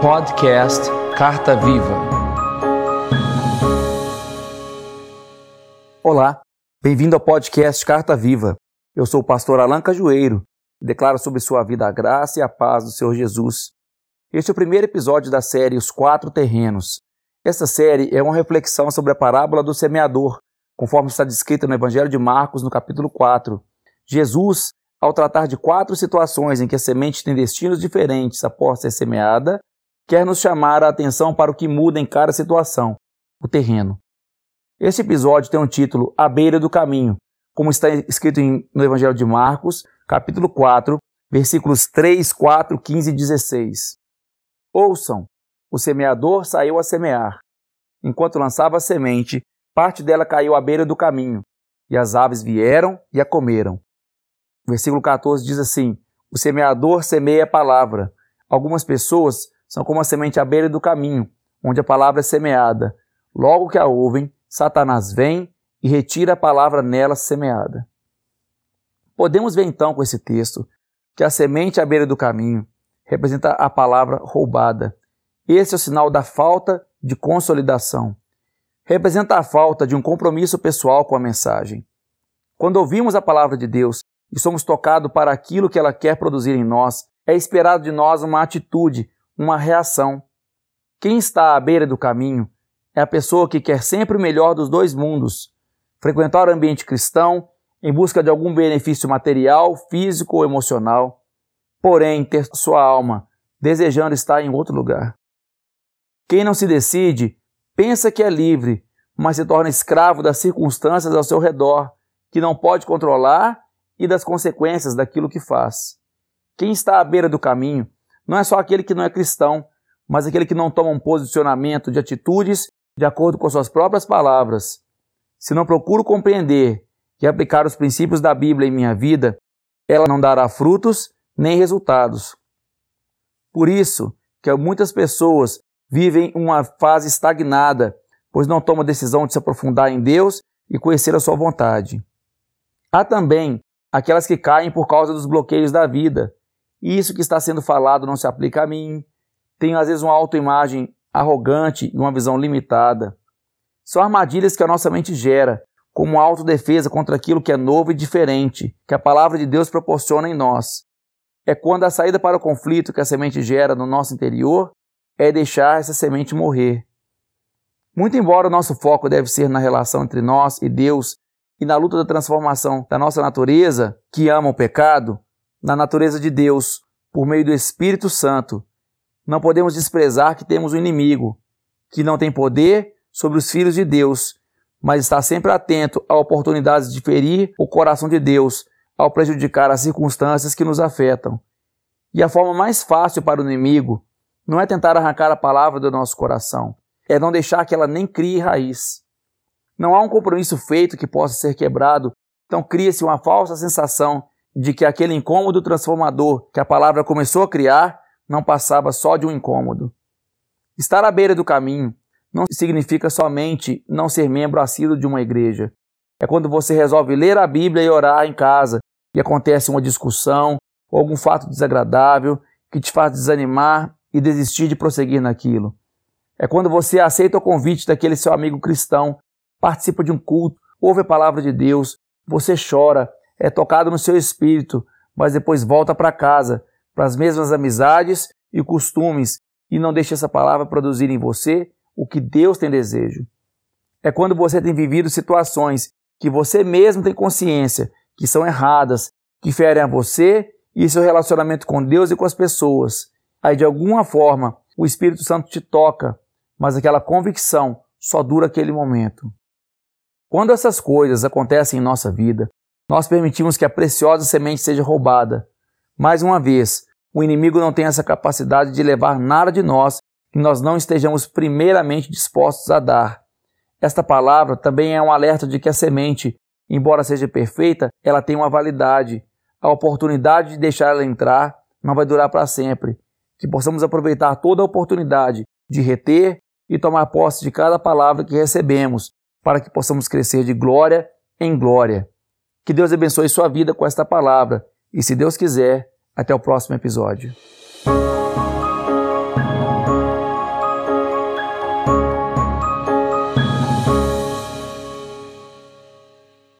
Podcast Carta Viva. Olá, bem-vindo ao podcast Carta Viva. Eu sou o pastor Alan Cajueiro e declaro sobre sua vida a graça e a paz do Senhor Jesus. Este é o primeiro episódio da série Os Quatro Terrenos. Esta série é uma reflexão sobre a parábola do semeador, conforme está descrita no Evangelho de Marcos, no capítulo 4. Jesus, ao tratar de quatro situações em que a semente tem destinos diferentes após ser semeada, quer nos chamar a atenção para o que muda em cada situação, o terreno. Este episódio tem um título A Beira do Caminho, como está escrito no Evangelho de Marcos, capítulo 4, versículos 3, 4, 15 e 16. Ouçam: o semeador saiu a semear. Enquanto lançava a semente, parte dela caiu à beira do caminho, e as aves vieram e a comeram. O versículo 14 diz assim: O semeador semeia a palavra. Algumas pessoas são como a semente à beira do caminho, onde a palavra é semeada. Logo que a ouvem, Satanás vem e retira a palavra nela semeada. Podemos ver então com esse texto que a semente à beira do caminho representa a palavra roubada. Esse é o sinal da falta de consolidação. Representa a falta de um compromisso pessoal com a mensagem. Quando ouvimos a palavra de Deus e somos tocados para aquilo que ela quer produzir em nós, é esperado de nós uma atitude, uma reação. Quem está à beira do caminho é a pessoa que quer sempre o melhor dos dois mundos, frequentar o ambiente cristão em busca de algum benefício material, físico ou emocional, porém ter sua alma desejando estar em outro lugar. Quem não se decide pensa que é livre, mas se torna escravo das circunstâncias ao seu redor, que não pode controlar e das consequências daquilo que faz. Quem está à beira do caminho não é só aquele que não é cristão, mas aquele que não toma um posicionamento de atitudes de acordo com suas próprias palavras. Se não procuro compreender e aplicar os princípios da Bíblia em minha vida, ela não dará frutos nem resultados. Por isso que muitas pessoas vivem uma fase estagnada, pois não tomam a decisão de se aprofundar em Deus e conhecer a sua vontade. Há também aquelas que caem por causa dos bloqueios da vida, isso que está sendo falado não se aplica a mim. Tenho às vezes uma autoimagem arrogante e uma visão limitada. São armadilhas que a nossa mente gera, como autodefesa contra aquilo que é novo e diferente, que a palavra de Deus proporciona em nós. É quando a saída para o conflito que a semente gera no nosso interior é deixar essa semente morrer. Muito embora o nosso foco deve ser na relação entre nós e Deus e na luta da transformação da nossa natureza, que ama o pecado, na natureza de Deus por meio do Espírito Santo, não podemos desprezar que temos um inimigo que não tem poder sobre os filhos de Deus, mas está sempre atento a oportunidades de ferir o coração de Deus ao prejudicar as circunstâncias que nos afetam. E a forma mais fácil para o inimigo não é tentar arrancar a palavra do nosso coração, é não deixar que ela nem crie raiz. Não há um compromisso feito que possa ser quebrado, então cria-se uma falsa sensação de que aquele incômodo transformador que a palavra começou a criar não passava só de um incômodo. Estar à beira do caminho não significa somente não ser membro assíduo de uma igreja. É quando você resolve ler a Bíblia e orar em casa e acontece uma discussão ou algum fato desagradável que te faz desanimar e desistir de prosseguir naquilo. É quando você aceita o convite daquele seu amigo cristão, participa de um culto, ouve a palavra de Deus, você chora, é tocado no seu espírito, mas depois volta para casa, para as mesmas amizades e costumes, e não deixa essa palavra produzir em você o que Deus tem desejo. É quando você tem vivido situações que você mesmo tem consciência que são erradas, que ferem a você e seu relacionamento com Deus e com as pessoas. Aí, de alguma forma, o Espírito Santo te toca, mas aquela convicção só dura aquele momento. Quando essas coisas acontecem em nossa vida, nós permitimos que a preciosa semente seja roubada. Mais uma vez, o inimigo não tem essa capacidade de levar nada de nós que nós não estejamos primeiramente dispostos a dar. Esta palavra também é um alerta de que a semente, embora seja perfeita, ela tem uma validade. A oportunidade de deixar ela entrar não vai durar para sempre. Que possamos aproveitar toda a oportunidade de reter e tomar posse de cada palavra que recebemos, para que possamos crescer de glória em glória. Que Deus abençoe sua vida com esta palavra. E se Deus quiser, até o próximo episódio.